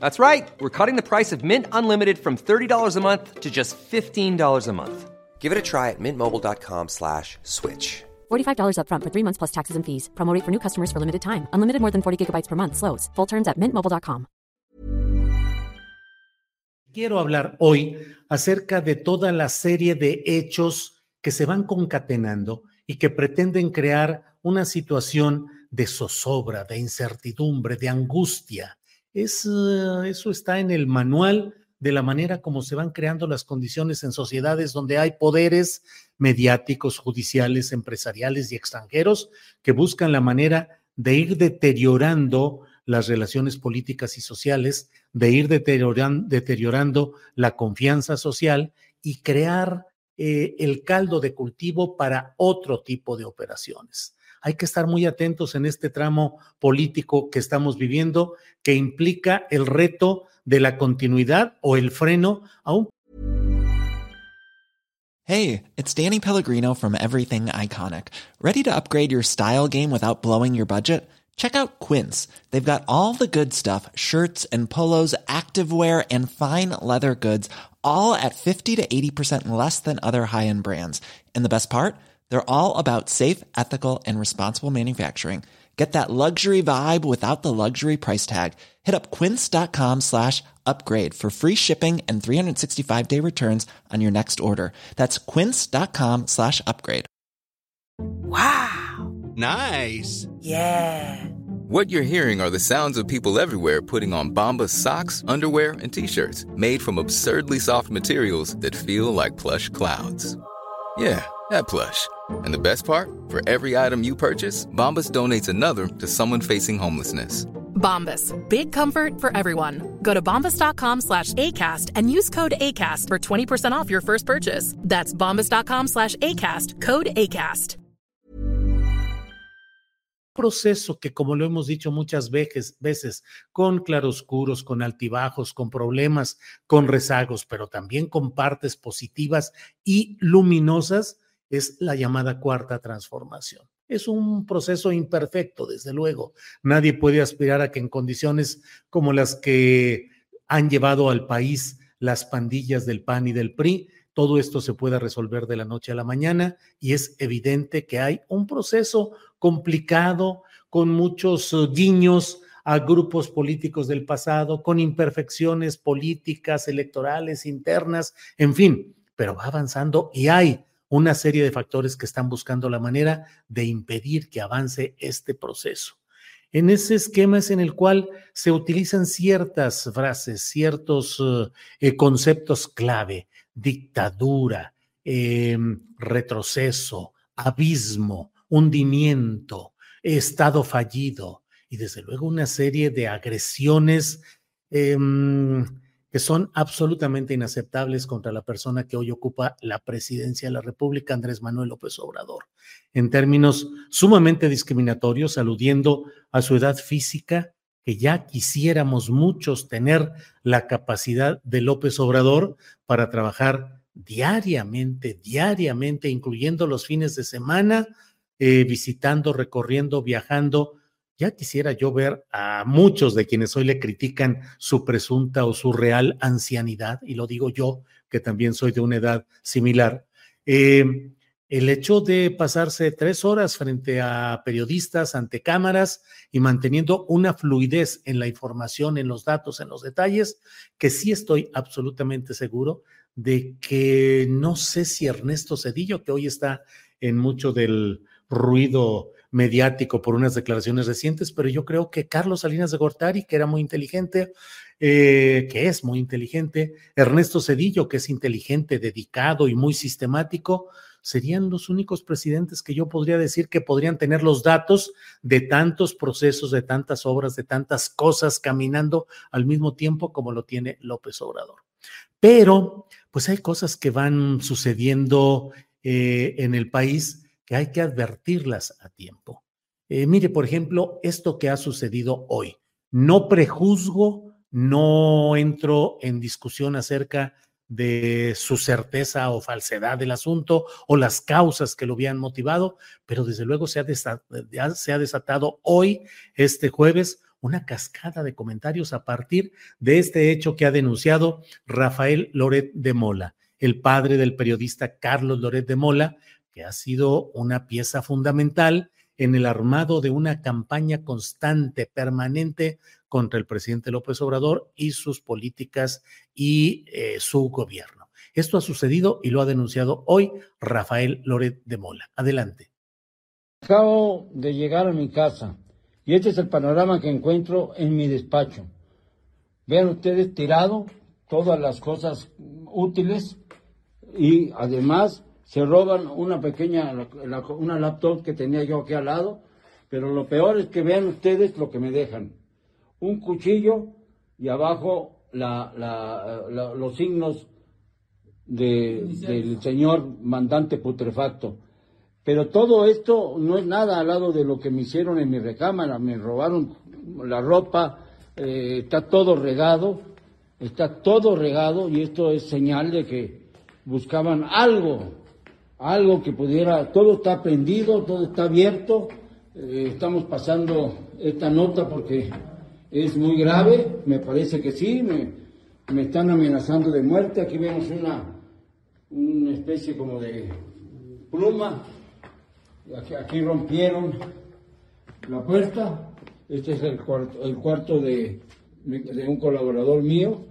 That's right. We're cutting the price of Mint Unlimited from $30 a month to just $15 a month. Give it a try at mintmobile.com slash switch. $45 upfront for three months plus taxes and fees. Promo rate for new customers for limited time. Unlimited more than 40 gigabytes per month. Slows. Full terms at mintmobile.com. Quiero hablar hoy acerca de toda la serie de hechos que se van concatenando y que pretenden crear una situación de zozobra, de incertidumbre, de angustia. Es, eh, eso está en el manual de la manera como se van creando las condiciones en sociedades donde hay poderes mediáticos, judiciales, empresariales y extranjeros que buscan la manera de ir deteriorando las relaciones políticas y sociales, de ir deterioran, deteriorando la confianza social y crear eh, el caldo de cultivo para otro tipo de operaciones. Hay que estar muy atentos en este tramo político que estamos viviendo, que implica el reto de la continuidad o el freno a un Hey, it's Danny Pellegrino from Everything Iconic. Ready to upgrade your style game without blowing your budget? Check out Quince. They've got all the good stuff, shirts and polos, activewear and fine leather goods all at 50 to 80% less than other high-end brands. And the best part? They're all about safe, ethical, and responsible manufacturing. Get that luxury vibe without the luxury price tag. Hit up quince.com slash upgrade for free shipping and 365-day returns on your next order. That's quince.com slash upgrade. Wow. Nice. Yeah. What you're hearing are the sounds of people everywhere putting on Bombas socks, underwear, and t-shirts made from absurdly soft materials that feel like plush clouds. Yeah, that plush. And the best part? For every item you purchase, Bombas donates another to someone facing homelessness. Bombas. Big comfort for everyone. Go to bombas.com slash ACAST and use code ACAST for 20% off your first purchase. That's bombas.com slash ACAST. Code ACAST. proceso que, como lo hemos dicho muchas veces, veces, con claroscuros, con altibajos, con problemas, con rezagos, pero también con partes positivas y luminosas, es la llamada cuarta transformación. Es un proceso imperfecto, desde luego. Nadie puede aspirar a que en condiciones como las que han llevado al país las pandillas del PAN y del PRI, todo esto se pueda resolver de la noche a la mañana y es evidente que hay un proceso complicado con muchos uh, guiños a grupos políticos del pasado, con imperfecciones políticas, electorales, internas, en fin, pero va avanzando y hay una serie de factores que están buscando la manera de impedir que avance este proceso. En ese esquema es en el cual se utilizan ciertas frases, ciertos uh, eh, conceptos clave, dictadura, em, retroceso, abismo, hundimiento, estado fallido y desde luego una serie de agresiones em, que son absolutamente inaceptables contra la persona que hoy ocupa la presidencia de la República, Andrés Manuel López Obrador, en términos sumamente discriminatorios, aludiendo a su edad física, que ya quisiéramos muchos tener la capacidad de López Obrador para trabajar diariamente, diariamente, incluyendo los fines de semana, eh, visitando, recorriendo, viajando ya quisiera yo ver a muchos de quienes hoy le critican su presunta o su real ancianidad, y lo digo yo, que también soy de una edad similar. Eh, el hecho de pasarse tres horas frente a periodistas, ante cámaras y manteniendo una fluidez en la información, en los datos, en los detalles, que sí estoy absolutamente seguro de que no sé si Ernesto Cedillo, que hoy está en mucho del ruido mediático por unas declaraciones recientes, pero yo creo que Carlos Salinas de Gortari, que era muy inteligente, eh, que es muy inteligente, Ernesto Cedillo, que es inteligente, dedicado y muy sistemático, serían los únicos presidentes que yo podría decir que podrían tener los datos de tantos procesos, de tantas obras, de tantas cosas caminando al mismo tiempo como lo tiene López Obrador. Pero, pues hay cosas que van sucediendo eh, en el país que hay que advertirlas a tiempo. Eh, mire, por ejemplo, esto que ha sucedido hoy. No prejuzgo, no entro en discusión acerca de su certeza o falsedad del asunto o las causas que lo habían motivado, pero desde luego se ha, se ha desatado hoy, este jueves, una cascada de comentarios a partir de este hecho que ha denunciado Rafael Loret de Mola, el padre del periodista Carlos Loret de Mola, que ha sido una pieza fundamental en el armado de una campaña constante, permanente contra el presidente López Obrador y sus políticas y eh, su gobierno. Esto ha sucedido y lo ha denunciado hoy Rafael Loret de Mola. Adelante. Acabo de llegar a mi casa y este es el panorama que encuentro en mi despacho. Vean ustedes tirado todas las cosas útiles y además se roban una pequeña, una laptop que tenía yo aquí al lado, pero lo peor es que vean ustedes lo que me dejan. Un cuchillo y abajo los signos del señor mandante putrefacto. Pero todo esto no es nada al lado de lo que me hicieron en mi recámara. Me robaron la ropa, eh, está todo regado, está todo regado y esto es señal de que buscaban algo algo que pudiera, todo está prendido, todo está abierto, eh, estamos pasando esta nota porque es muy grave, me parece que sí, me, me están amenazando de muerte, aquí vemos una, una especie como de pluma, aquí, aquí rompieron la puerta, este es el cuarto, el cuarto de, de un colaborador mío,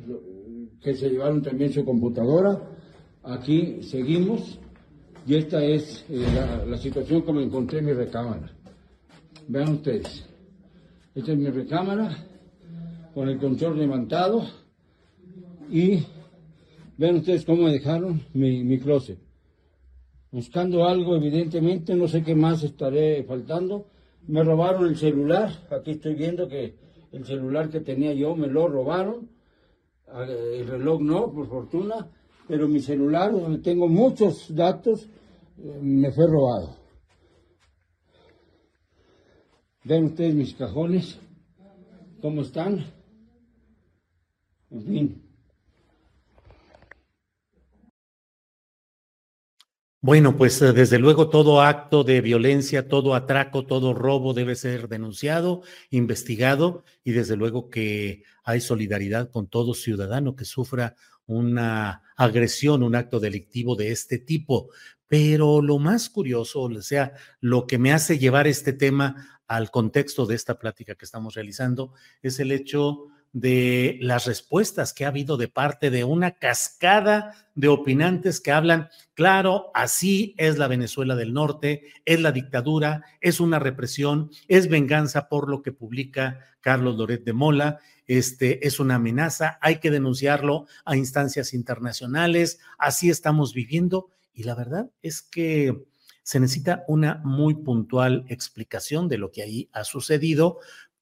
que se llevaron también su computadora, aquí seguimos, y esta es eh, la, situación como encontré en mi recámara. Vean ustedes. Esta es mi recámara con el control levantado y vean ustedes cómo me dejaron mi, mi closet. Buscando algo, evidentemente, no sé qué más estaré faltando. Me robaron el celular. Aquí estoy viendo que el celular que tenía yo me lo robaron. Ah, el reloj no, por fortuna. Pero mi celular, donde tengo muchos datos, me fue robado. Ven ustedes mis cajones, cómo están. En fin. Bueno, pues eh, desde luego todo acto de violencia, todo atraco, todo robo debe ser denunciado, investigado y desde luego que hay solidaridad con todo ciudadano que sufra una agresión, un acto delictivo de este tipo. Pero lo más curioso, o sea, lo que me hace llevar este tema al contexto de esta plática que estamos realizando es el hecho de las respuestas que ha habido de parte de una cascada de opinantes que hablan, claro, así es la Venezuela del Norte, es la dictadura, es una represión, es venganza por lo que publica Carlos Loret de Mola, este es una amenaza, hay que denunciarlo a instancias internacionales, así estamos viviendo y la verdad es que se necesita una muy puntual explicación de lo que ahí ha sucedido,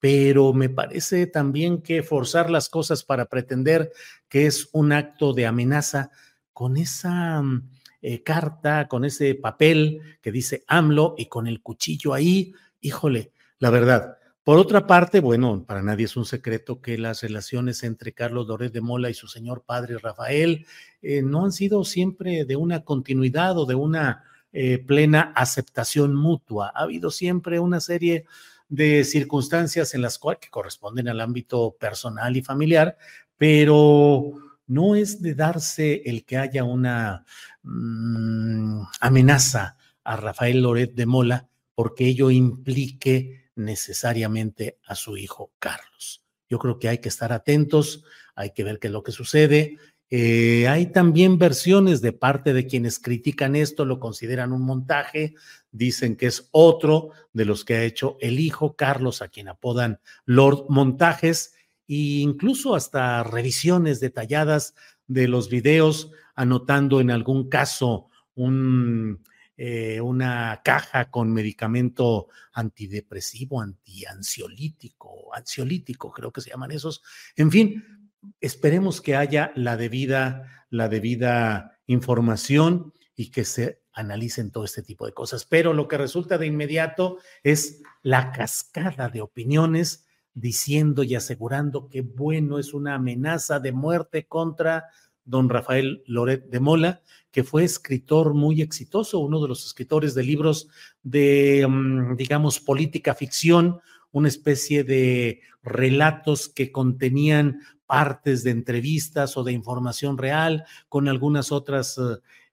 pero me parece también que forzar las cosas para pretender que es un acto de amenaza con esa mm, eh, carta, con ese papel que dice AMLO y con el cuchillo ahí, híjole, la verdad, por otra parte, bueno, para nadie es un secreto que las relaciones entre Carlos Loret de Mola y su señor padre Rafael eh, no han sido siempre de una continuidad o de una eh, plena aceptación mutua. Ha habido siempre una serie de circunstancias en las cuales que corresponden al ámbito personal y familiar, pero no es de darse el que haya una mm, amenaza a Rafael Loret de Mola porque ello implique necesariamente a su hijo Carlos. Yo creo que hay que estar atentos, hay que ver qué es lo que sucede Eh, hay también versiones de parte de quienes critican esto, lo consideran un montaje, dicen que es otro de los que ha hecho el hijo Carlos, a quien apodan Lord Montajes, e incluso hasta revisiones detalladas de los videos, anotando en algún caso un, eh, una caja con medicamento antidepresivo, antiansiolítico, ansiolítico, creo que se llaman esos. En fin, esperemos que haya la debida, la debida información y que se analicen todo este tipo de cosas. Pero lo que resulta de inmediato es la cascada de opiniones diciendo y asegurando que bueno es una amenaza de muerte contra don Rafael Loret de Mola, que fue escritor muy exitoso, uno de los escritores de libros de, mm, digamos, política ficción, una especie de relatos que contenían partes de entrevistas o de información real con algunas otras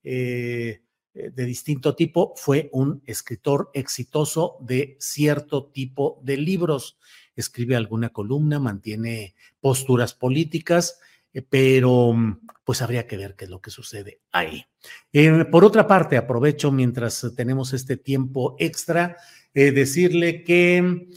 eh, eh, de distinto tipo, fue un escritor exitoso de cierto tipo de libros. Escribe alguna columna, mantiene posturas políticas, eh, pero pues habría que ver qué es lo que sucede ahí. por otra parte, aprovecho mientras tenemos este tiempo extra, decirle que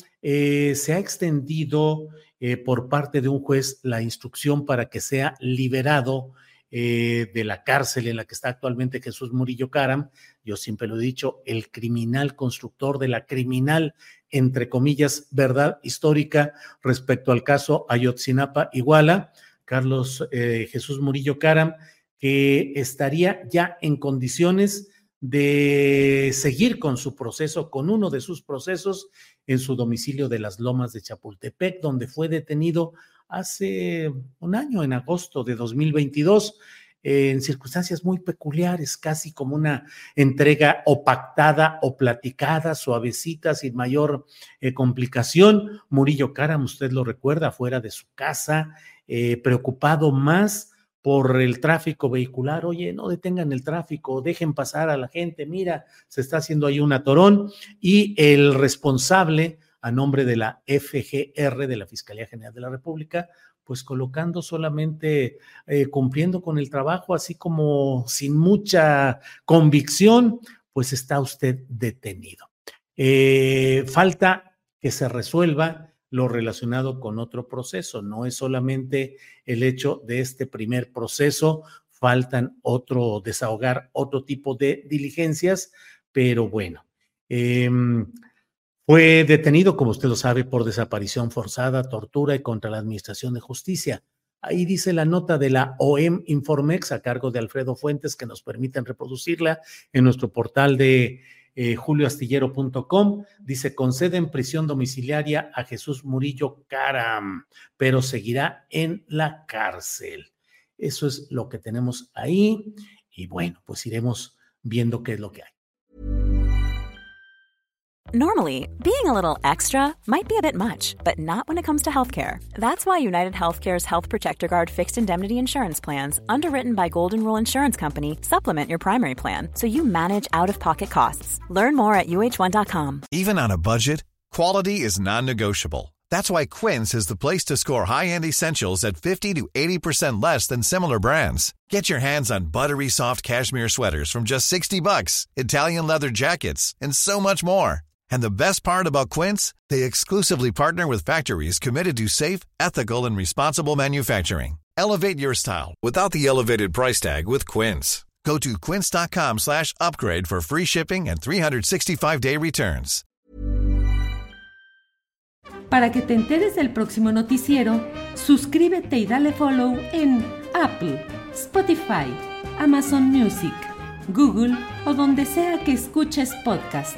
se ha extendido eh, por parte de un juez la instrucción para que sea liberado eh, de la cárcel en la que está actualmente Jesús Murillo Caram. Yo siempre lo he dicho, el criminal constructor de la criminal, entre comillas, verdad histórica respecto al caso Ayotzinapa Iguala, Carlos eh, Jesús Murillo Caram, que estaría ya en condiciones de seguir con su proceso, con uno de sus procesos en su domicilio de las Lomas de Chapultepec, donde fue detenido hace un año, en agosto de 2022, en circunstancias muy peculiares, casi como una entrega o pactada o platicada, suavecita, sin mayor eh, complicación. Murillo Caram, usted lo recuerda, fuera de su casa, eh, preocupado más por el tráfico vehicular, oye, no detengan el tráfico, dejen pasar a la gente, mira, se está haciendo ahí un atorón y el responsable a nombre de la FGR, de la Fiscalía General de la República, pues colocando solamente, eh, cumpliendo con el trabajo, así como sin mucha convicción, pues está usted detenido. Eh, falta que se resuelva lo relacionado con otro proceso. No es solamente el hecho de este primer proceso, faltan otro, desahogar otro tipo de diligencias, pero bueno. Em, fue detenido, como usted lo sabe, por desaparición forzada, tortura y contra la Administración de Justicia. Ahí dice la nota de la OEM Informex a cargo de Alfredo Fuentes que nos permiten reproducirla en nuestro portal de eh, julioastillero.com, dice, conceden prisión domiciliaria a Jesús Murillo Caram, pero seguirá en la cárcel. Eso es lo que tenemos ahí y bueno, pues iremos viendo qué es lo que hay. Normally, being a little extra might be a bit much, but not when it comes to healthcare. That's why United Healthcare's Health Protector Guard fixed indemnity insurance plans, underwritten by Golden Rule Insurance Company, supplement your primary plan so you manage out of pocket costs. Learn more at uh1.com. Even on a budget, quality is non negotiable. That's why Quince is the place to score high end essentials at 50 to 80% less than similar brands. Get your hands on buttery soft cashmere sweaters from just 60 bucks, Italian leather jackets, and so much more. And the best part about Quince, they exclusively partner with factories committed to safe, ethical and responsible manufacturing. Elevate your style without the elevated price tag with Quince. Go to quince.com/upgrade for free shipping and 365-day returns. Para que te enteres del próximo noticiero, suscríbete y dale follow en Apple, Spotify, Amazon Music, Google o donde sea que escuches podcast.